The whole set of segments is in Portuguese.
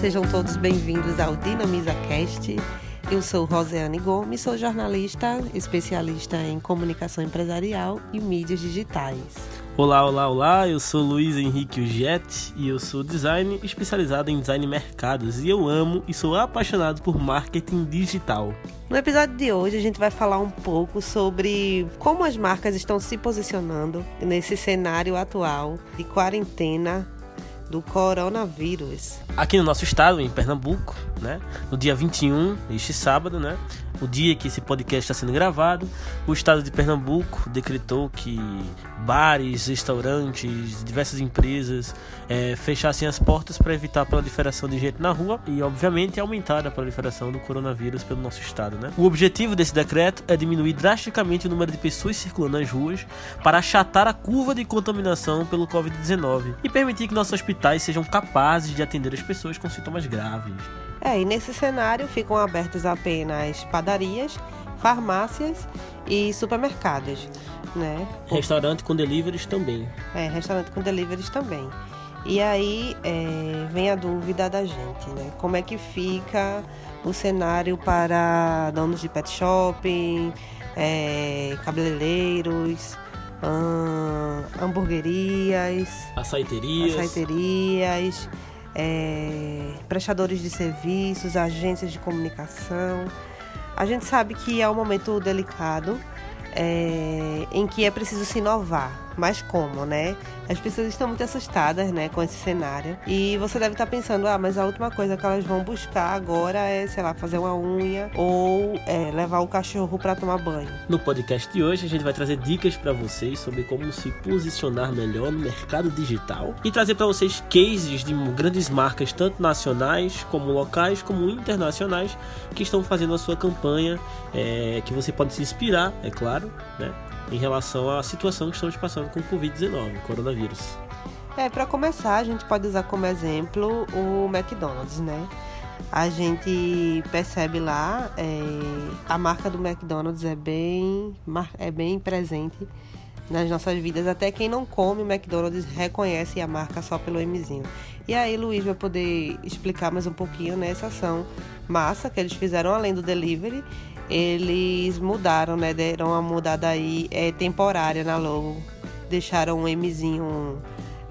Sejam todos bem-vindos ao Dinamiza Cast. Eu sou Rosiane Gomes, sou jornalista, especialista em comunicação empresarial e mídias digitais. Olá, olá, olá, eu sou Luiz Henrique Uget e eu sou design especializado em design mercados e eu amo e sou apaixonado por marketing digital. No episódio de hoje a gente vai falar um pouco sobre como as marcas estão se posicionando nesse cenário atual de quarentena do coronavírus. Aqui no nosso estado, em Pernambuco, né, no dia 21, este sábado, né, o dia que esse podcast está sendo gravado, o estado de Pernambuco decretou que bares, restaurantes, diversas empresas é, fechassem as portas para evitar a proliferação de gente na rua e, obviamente, aumentar a proliferação do coronavírus pelo nosso estado. Né? O objetivo desse decreto é diminuir drasticamente o número de pessoas circulando nas ruas para achatar a curva de contaminação pelo Covid-19 e permitir que nossos hospitais sejam capazes de atender as pessoas com sintomas graves. É, e nesse cenário ficam abertas apenas padarias, farmácias e supermercados, né? Restaurante com deliveries também. É, restaurante com deliveries também. E aí é, vem a dúvida da gente, né? Como é que fica o cenário para donos de pet shopping, é, cabeleireiros, hum, hamburguerias, açaiterias, açaiterias é, prestadores de serviços, agências de comunicação. A gente sabe que é um momento delicado é, em que é preciso se inovar. Mas como, né? As pessoas estão muito assustadas, né, com esse cenário. E você deve estar pensando, ah, mas a última coisa que elas vão buscar agora é, sei lá, fazer uma unha ou é, levar o cachorro para tomar banho. No podcast de hoje a gente vai trazer dicas para vocês sobre como se posicionar melhor no mercado digital e trazer para vocês cases de grandes marcas, tanto nacionais como locais, como internacionais, que estão fazendo a sua campanha, é, que você pode se inspirar, é claro, né? Em relação à situação que estamos passando com o Covid-19, coronavírus. É, para começar, a gente pode usar como exemplo o McDonald's, né? A gente percebe lá, é, a marca do McDonald's é bem, é bem presente nas nossas vidas. Até quem não come o McDonald's reconhece a marca só pelo Mzinho. E aí, Luiz vai poder explicar mais um pouquinho nessa né, ação massa que eles fizeram além do delivery eles mudaram, né? Deram uma mudada aí é, temporária na logo. Deixaram um Mzinho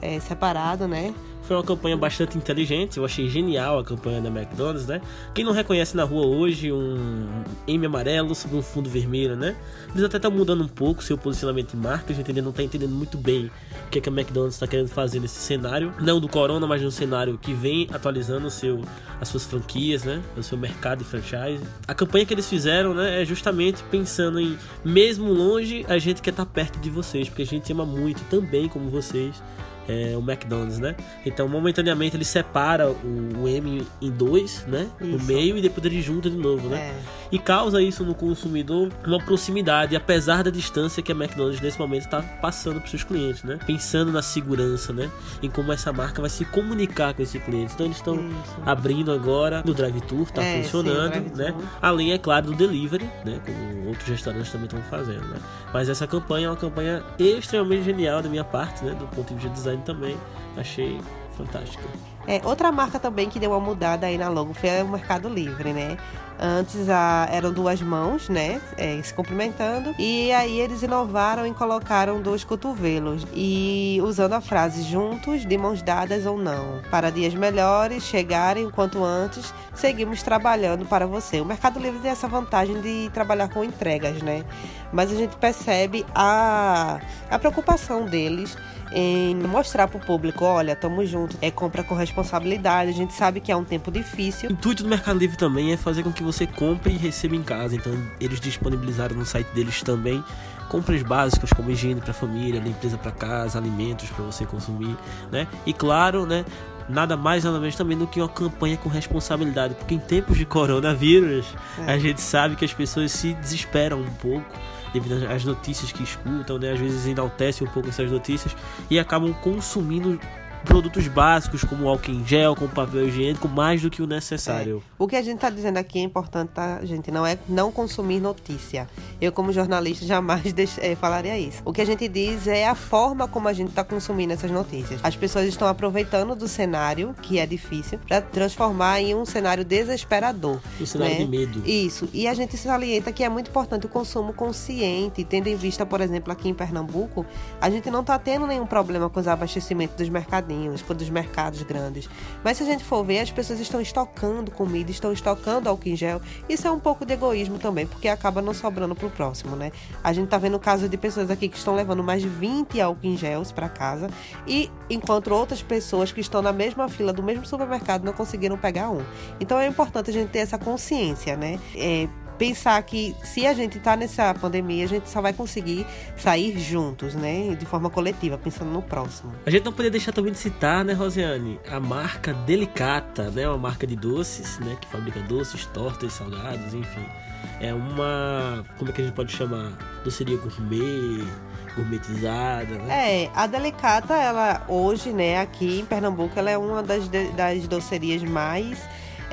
é, separado, né? Foi uma campanha bastante inteligente, eu achei genial a campanha da McDonald's, né? Quem não reconhece na rua hoje um M amarelo sobre um fundo vermelho, né? Eles até estão mudando um pouco seu posicionamento de marca, a gente não está entendendo muito bem o que, é que a McDonald's está querendo fazer nesse cenário, não do corona, mas no cenário que vem atualizando seu, as suas franquias, né? O seu mercado de franchise. A campanha que eles fizeram, né, é justamente pensando em, mesmo longe, a gente quer estar tá perto de vocês, porque a gente ama muito também como vocês é, o McDonald's, né? Então, momentaneamente, ele separa o, o M em dois, né? Isso. No meio e depois ele junta de novo, né? É. E causa isso no consumidor uma proximidade, apesar da distância que a McDonald's nesse momento está passando para seus clientes, né? Pensando na segurança, né? Em como essa marca vai se comunicar com esse cliente. Então, eles estão abrindo agora no drive-tour, está é, funcionando, sim, né? Além, é claro, do delivery, né? Como outros restaurantes também estão fazendo, né? Mas essa campanha é uma campanha extremamente genial da minha parte, né? Do ponto de vista de design também. Achei fantástica. É, outra marca também que deu uma mudada aí na logo foi o Mercado Livre, né? Antes a, eram duas mãos, né? É, se cumprimentando. E aí eles inovaram e colocaram dois cotovelos. E usando a frase juntos, de mãos dadas ou não. Para dias melhores chegarem o quanto antes, seguimos trabalhando para você. O Mercado Livre tem essa vantagem de trabalhar com entregas, né? Mas a gente percebe a, a preocupação deles em mostrar para o público, olha, estamos juntos, é compra com responsabilidade, a gente sabe que é um tempo difícil. O intuito do Mercado Livre também é fazer com que você compre e receba em casa, então eles disponibilizaram no site deles também compras básicas como higiene para família, limpeza para casa, alimentos para você consumir, né? E claro, né, nada mais nada menos também do que uma campanha com responsabilidade, porque em tempos de coronavírus, é. a gente sabe que as pessoas se desesperam um pouco devido às notícias que escutam, né? Às vezes enaltecem um pouco essas notícias e acabam consumindo produtos básicos como álcool em gel, como papel higiênico, mais do que o necessário. É. O que a gente está dizendo aqui é importante, tá, gente? Não é não consumir notícia. Eu, como jornalista, jamais deixe, é, falaria isso. O que a gente diz é a forma como a gente está consumindo essas notícias. As pessoas estão aproveitando do cenário, que é difícil, para transformar em um cenário desesperador. Um cenário né? de medo. Isso. E a gente salienta que é muito importante o consumo consciente, tendo em vista, por exemplo, aqui em Pernambuco, a gente não está tendo nenhum problema com os abastecimentos dos mercadinhos, dos mercados grandes. Mas se a gente for ver, as pessoas estão estocando comida, estão estocando álcool em gel. Isso é um pouco de egoísmo também, porque acaba não sobrando para o próximo, né? A gente está vendo o caso de pessoas aqui que estão levando mais de 20 álcool em gel para casa e enquanto outras pessoas que estão na mesma fila do mesmo supermercado não conseguiram pegar um. Então é importante a gente ter essa consciência, né? É, pensar que se a gente está nessa pandemia, a gente só vai conseguir sair juntos, né? De forma coletiva, pensando no próximo. A gente não poderia deixar também de citar, né, Rosiane, a marca Delicata, né? Uma marca de doces, né? Que fabrica doces, tortas, salgados, enfim. É uma. Como é que a gente pode chamar? Doceria gourmet, gourmetizada, né? É, a Delicata, ela hoje, né, aqui em Pernambuco, ela é uma das, das docerias mais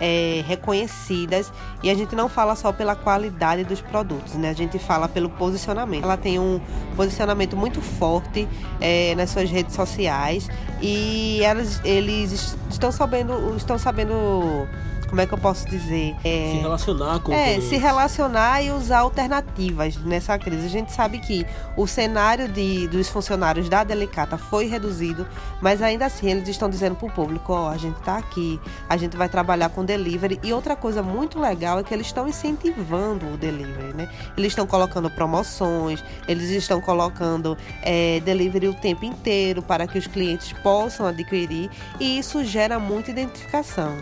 é, reconhecidas e a gente não fala só pela qualidade dos produtos, né? A gente fala pelo posicionamento. Ela tem um posicionamento muito forte é, nas suas redes sociais e elas, eles estão sabendo, estão sabendo como é que eu posso dizer? É, se relacionar com É, se relacionar e usar alternativas nessa crise. A gente sabe que o cenário de, dos funcionários da Delicata foi reduzido, mas ainda assim eles estão dizendo para o público: ó, oh, a gente está aqui, a gente vai trabalhar com delivery. E outra coisa muito legal é que eles estão incentivando o delivery, né? Eles estão colocando promoções, eles estão colocando é, delivery o tempo inteiro para que os clientes possam adquirir e isso gera muita identificação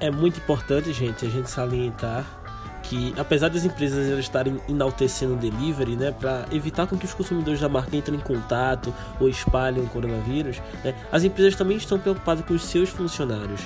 é muito importante, gente, a gente salientar que apesar das empresas estarem enaltecendo o delivery, né, para evitar com que os consumidores da marca entrem em contato ou espalhem o coronavírus, né, as empresas também estão preocupadas com os seus funcionários.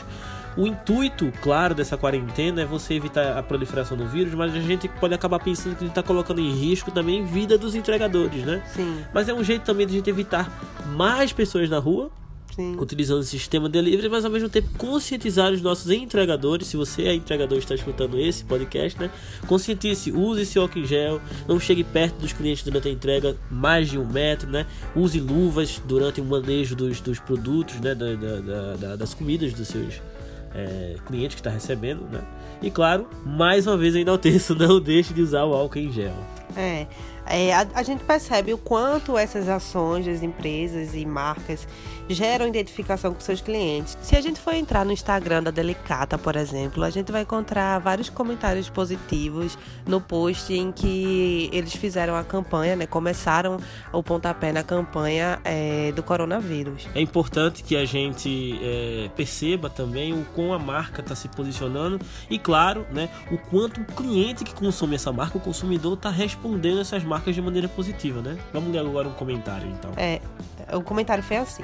O intuito, claro, dessa quarentena é você evitar a proliferação do vírus, mas a gente pode acabar pensando que a gente está colocando em risco também a vida dos entregadores, né? Sim. Mas é um jeito também de a gente evitar mais pessoas na rua, Sim. utilizando o sistema delivery, mas ao mesmo tempo conscientizar os nossos entregadores. Se você é entregador e está escutando esse podcast, né? Conscientize, use seu álcool em gel, não chegue perto dos clientes durante a entrega mais de um metro, né? Use luvas durante o manejo dos, dos produtos, né? Da, da, da, das comidas dos seus é, clientes que está recebendo, né? E claro, mais uma vez ainda enalteço, não deixe de usar o álcool em gel. É, é, a, a, gente percebe o quanto essas ações das empresas e marcas geram identificação com seus clientes. Se a gente for entrar no Instagram da Delicata, por exemplo, a gente vai encontrar vários comentários positivos no post em que eles fizeram a campanha, né? Começaram o pontapé na campanha é, do coronavírus. É importante que a gente é, perceba também o como a marca está se posicionando e, claro, né, o quanto o cliente que consome essa marca, o consumidor, está respondendo essas marcas marcas de maneira positiva, né? Vamos ler agora um comentário, então. É, o comentário foi assim.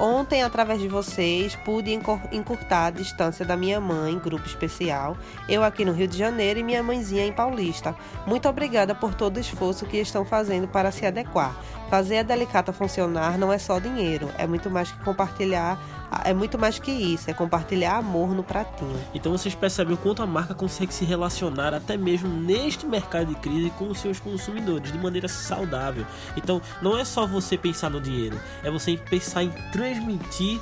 Ontem, através de vocês, pude encurtar a distância da minha mãe, grupo especial, eu aqui no Rio de Janeiro e minha mãezinha em Paulista. Muito obrigada por todo o esforço que estão fazendo para se adequar. Fazer a Delicata funcionar não é só dinheiro, é muito mais que compartilhar, é muito mais que isso, é compartilhar amor no pratinho. Então vocês percebem o quanto a marca consegue se relacionar até mesmo neste mercado de crise com os seus consumidores de maneira saudável. Então não é só você pensar no dinheiro, é você pensar em transmitir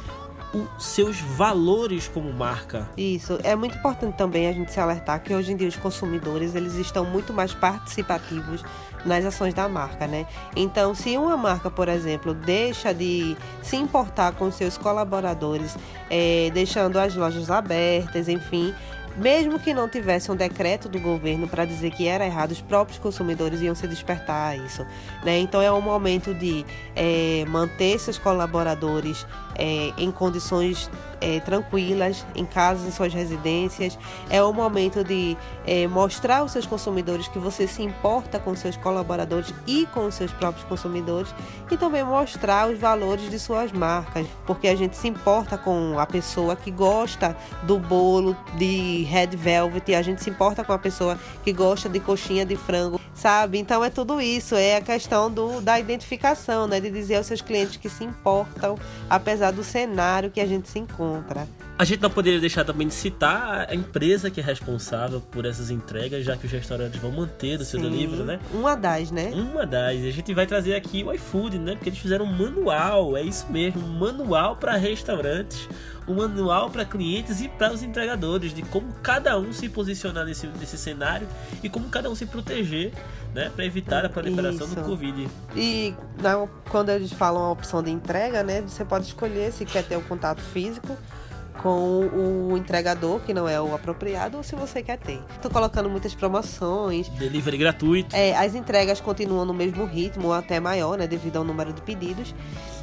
os seus valores como marca. Isso, é muito importante também a gente se alertar que hoje em dia os consumidores eles estão muito mais participativos nas ações da marca, né? Então, se uma marca, por exemplo, deixa de se importar com seus colaboradores, é, deixando as lojas abertas, enfim, mesmo que não tivesse um decreto do governo para dizer que era errado, os próprios consumidores iam se despertar a isso. Né? Então é um momento de é, manter seus colaboradores é, em condições é, tranquilas, em casas, em suas residências. É o momento de é, mostrar aos seus consumidores que você se importa com seus colaboradores e com os seus próprios consumidores e também mostrar os valores de suas marcas, porque a gente se importa com a pessoa que gosta do bolo de red velvet, a gente se importa com a pessoa que gosta de coxinha de frango, sabe? Então é tudo isso, é a questão do, da identificação, né? De dizer aos seus clientes que se importam, apesar apesar do cenário que a gente se encontra. A gente não poderia deixar também de citar a empresa que é responsável por essas entregas, já que os restaurantes vão manter o seu Sim, delivery, né? Uma das, né? Uma das. A gente vai trazer aqui o iFood, né? Porque eles fizeram um manual, é isso mesmo, um manual para restaurantes, um manual para clientes e para os entregadores de como cada um se posicionar nesse, nesse cenário e como cada um se proteger, né? Para evitar a proliferação Isso. do Covid. E na- quando eles falam a opção de entrega, né? Você pode escolher se quer ter o contato físico com o entregador, que não é o apropriado, ou se você quer ter. Tô colocando muitas promoções. Delivery gratuito. É, as entregas continuam no mesmo ritmo, ou até maior, né? Devido ao número de pedidos.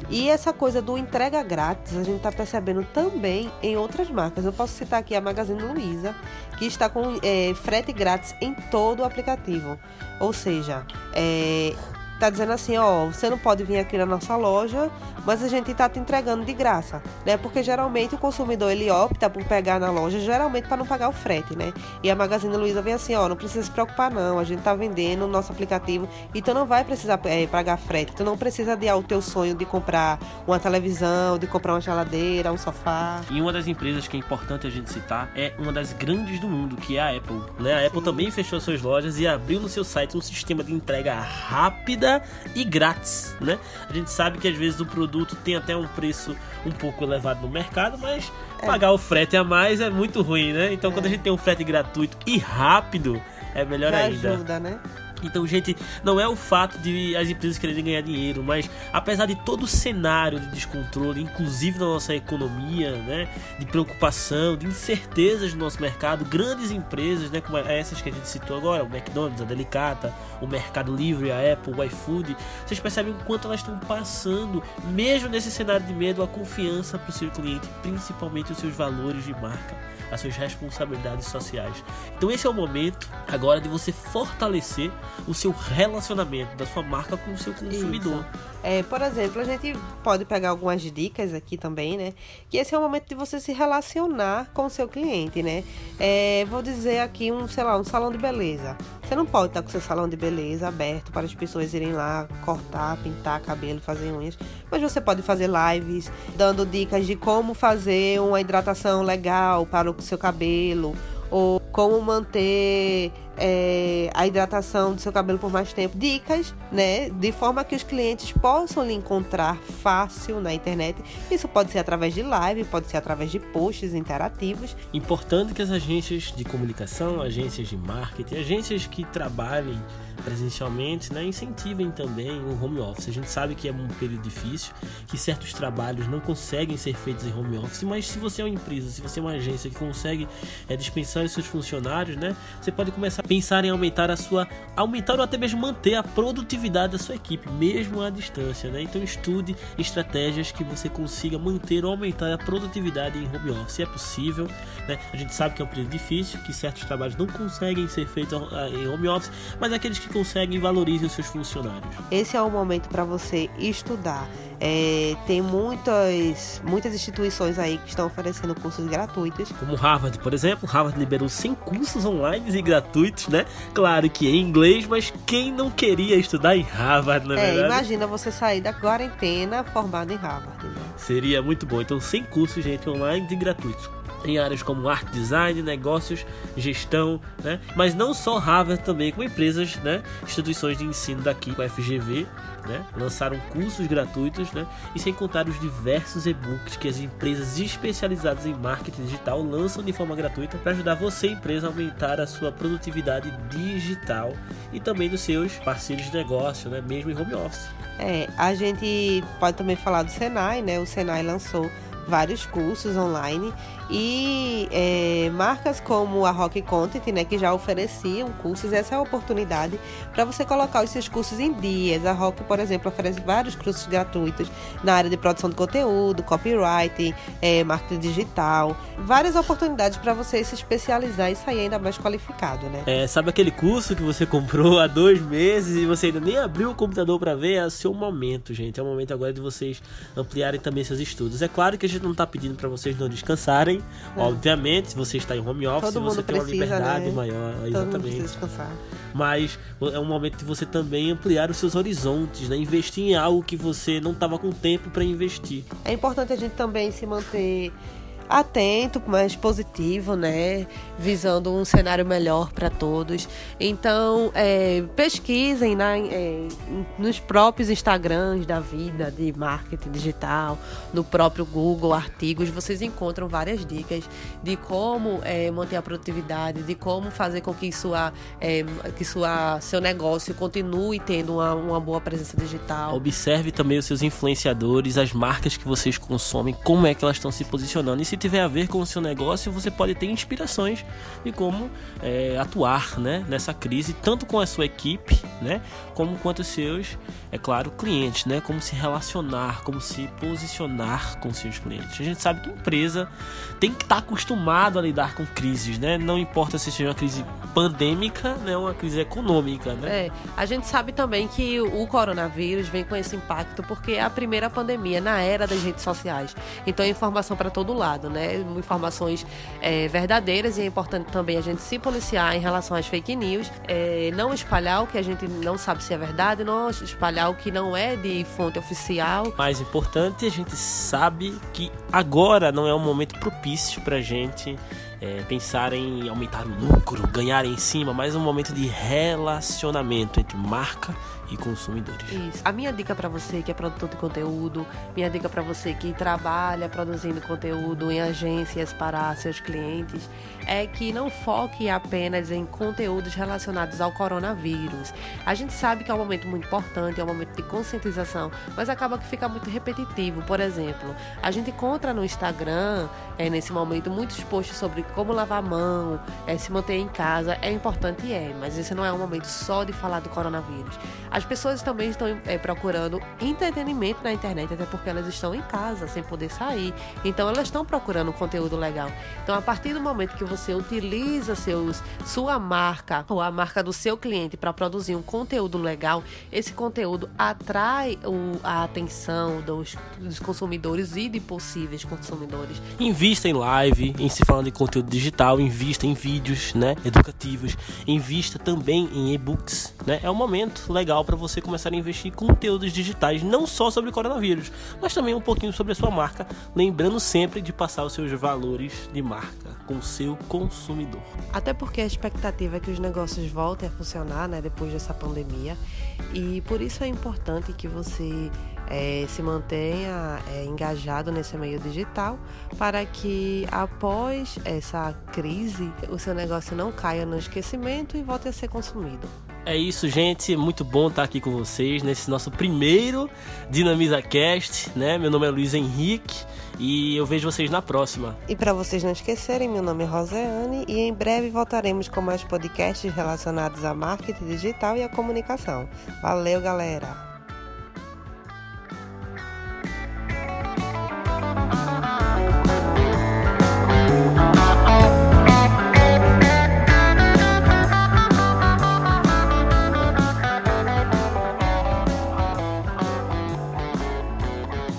E essa coisa do entrega grátis, a gente tá percebendo também em outras marcas. Eu posso citar aqui a Magazine Luiza, que está com é, frete grátis em todo o aplicativo. Ou seja, é, tá dizendo assim, ó, você não pode vir aqui na nossa loja, mas a gente tá te entregando de graça, né? Porque geralmente o consumidor ele opta por pegar na loja, geralmente para não pagar o frete, né? E a Magazine Luiza vem assim, ó, não precisa se preocupar não, a gente tá vendendo no nosso aplicativo e tu não vai precisar é, pagar frete, tu não precisa adiar o teu sonho de comprar uma televisão, de comprar uma geladeira, um sofá. E uma das empresas que é importante a gente citar é uma das grandes do mundo, que é a Apple. Né? A Apple Sim. também fechou suas lojas e abriu no seu site um sistema de entrega rápida e grátis. Né? A gente sabe que às vezes o produto tem até um preço um pouco elevado no mercado, mas É. pagar o frete a mais é muito ruim, né? Então quando a gente tem um frete gratuito e rápido, é melhor Já ainda. ajuda, né? Então, gente, não é o fato de as empresas quererem ganhar dinheiro, mas apesar de todo o cenário de descontrole, inclusive na nossa economia, né, de preocupação, de incertezas no nosso mercado, grandes empresas, né, como essas que a gente citou agora, o McDonald's, a Delicata, o Mercado Livre, a Apple, o iFood, vocês percebem o quanto elas estão passando, mesmo nesse cenário de medo, a confiança para o seu cliente, principalmente os seus valores de marca as suas responsabilidades sociais. Então esse é o momento agora de você fortalecer o seu relacionamento da sua marca com o seu consumidor. É, por exemplo, a gente pode pegar algumas dicas aqui também, né? Que esse é o momento de você se relacionar com o seu cliente, né? É, vou dizer aqui um, sei lá, um salão de beleza. Você não pode estar com seu salão de beleza aberto para as pessoas irem lá cortar, pintar cabelo, fazer unhas. Mas você pode fazer lives dando dicas de como fazer uma hidratação legal para o seu cabelo ou como manter é, a hidratação do seu cabelo por mais tempo. Dicas, né? De forma que os clientes possam lhe encontrar fácil na internet. Isso pode ser através de live, pode ser através de posts interativos. Importante que as agências de comunicação, agências de marketing, agências que trabalhem presencialmente, né, incentivem também o home office. A gente sabe que é um período difícil, que certos trabalhos não conseguem ser feitos em home office, mas se você é uma empresa, se você é uma agência que consegue é, dispensar os seus funcionários, né, você pode começar a pensar em aumentar a sua, aumentar ou até mesmo manter a produtividade da sua equipe, mesmo à distância, né? Então estude estratégias que você consiga manter ou aumentar a produtividade em home office. É possível, né? A gente sabe que é um período difícil, que certos trabalhos não conseguem ser feitos ah, em home office, mas aqueles que conseguem valorizem os seus funcionários. Esse é o momento para você estudar. É, tem muitas, muitas instituições aí que estão oferecendo cursos gratuitos. Como Harvard, por exemplo, Harvard liberou 100 cursos online e gratuitos, né? Claro que em inglês, mas quem não queria estudar em Harvard, na É, verdade? imagina você sair da quarentena formado em Harvard. Né? Seria muito bom. Então, 100 cursos, gente, online e gratuitos. Em áreas como arte, design, negócios, gestão, né? Mas não só Harvard também, como empresas, né? Instituições de ensino daqui, com a FGV, né? Lançaram cursos gratuitos, né? E sem contar os diversos e-books que as empresas especializadas em marketing digital lançam de forma gratuita para ajudar você, empresa, a aumentar a sua produtividade digital e também dos seus parceiros de negócio, né? Mesmo em home office. É, a gente pode também falar do Senai, né? O Senai lançou vários cursos online e é, marcas como a Rock Content, né, que já ofereciam cursos, essa é a oportunidade para você colocar os seus cursos em dias. A Rock, por exemplo, oferece vários cursos gratuitos na área de produção de conteúdo, copywriting, é, marketing digital, várias oportunidades para você se especializar e sair ainda mais qualificado, né? É, sabe aquele curso que você comprou há dois meses e você ainda nem abriu o computador para ver? É o seu momento, gente. É o momento agora de vocês ampliarem também seus estudos. É claro que a gente não tá pedindo para vocês não descansarem. É. Obviamente, se você está em home office, Todo você tem precisa, uma liberdade né? maior. Todo exatamente. descansar. Mas é um momento de você também ampliar os seus horizontes, né? Investir em algo que você não estava com tempo para investir. É importante a gente também se manter atento, mais positivo, né? Visando um cenário melhor para todos. Então, é, pesquisem na, é, nos próprios Instagrams da vida de marketing digital, no próprio Google, artigos, vocês encontram várias dicas de como é, manter a produtividade, de como fazer com que, sua, é, que sua, seu negócio continue tendo uma, uma boa presença digital. Observe também os seus influenciadores, as marcas que vocês consomem, como é que elas estão se posicionando. E se tiver a ver com o seu negócio, você pode ter inspirações de como é, atuar né, nessa crise, tanto com a sua equipe, né, como com os seus, é claro, clientes, né, como se relacionar, como se posicionar com seus clientes. A gente sabe que empresa tem que estar acostumado a lidar com crises, né? Não importa se seja uma crise pandêmica, né, uma crise econômica, né? É, a gente sabe também que o coronavírus vem com esse impacto porque é a primeira pandemia na era das redes sociais. Então é informação para todo lado, né? informações é, verdadeiras e é importante também a gente se policiar em relação às fake news, é, não espalhar o que a gente não sabe se é verdade, não espalhar o que não é de fonte oficial. Mais importante, a gente sabe que agora não é um momento propício para a gente é, pensar em aumentar o lucro, ganhar em cima, mas um momento de relacionamento entre marca e consumidores. Isso. A minha dica para você que é produtor de conteúdo, minha dica para você que trabalha produzindo conteúdo em agências para seus clientes, é que não foque apenas em conteúdos relacionados ao coronavírus. A gente sabe que é um momento muito importante, é um momento de conscientização, mas acaba que fica muito repetitivo. Por exemplo, a gente encontra no Instagram, é, nesse momento, muitos posts sobre como lavar a mão, é, se manter em casa. É importante, é, mas esse não é um momento só de falar do coronavírus. As pessoas também estão é, procurando entretenimento na internet, até porque elas estão em casa, sem poder sair. Então elas estão procurando conteúdo legal. Então, a partir do momento que você utiliza seus, sua marca ou a marca do seu cliente para produzir um conteúdo legal, esse conteúdo atrai o, a atenção dos, dos consumidores e de possíveis consumidores. Invista em live, em se falando de conteúdo digital, invista em vídeos né, educativos, invista também em e-books. Né? É um momento legal para você começar a investir em conteúdos digitais, não só sobre coronavírus, mas também um pouquinho sobre a sua marca, lembrando sempre de passar os seus valores de marca com o seu consumidor. Até porque a expectativa é que os negócios voltem a funcionar, né, depois dessa pandemia, e por isso é importante que você é, se mantenha é, engajado nesse meio digital para que após essa crise o seu negócio não caia no esquecimento e volte a ser consumido. É isso, gente. Muito bom estar aqui com vocês nesse nosso primeiro Dinamiza Cast, né? Meu nome é Luiz Henrique e eu vejo vocês na próxima. E para vocês não esquecerem, meu nome é Roseane e em breve voltaremos com mais podcasts relacionados a marketing digital e a comunicação. Valeu, galera!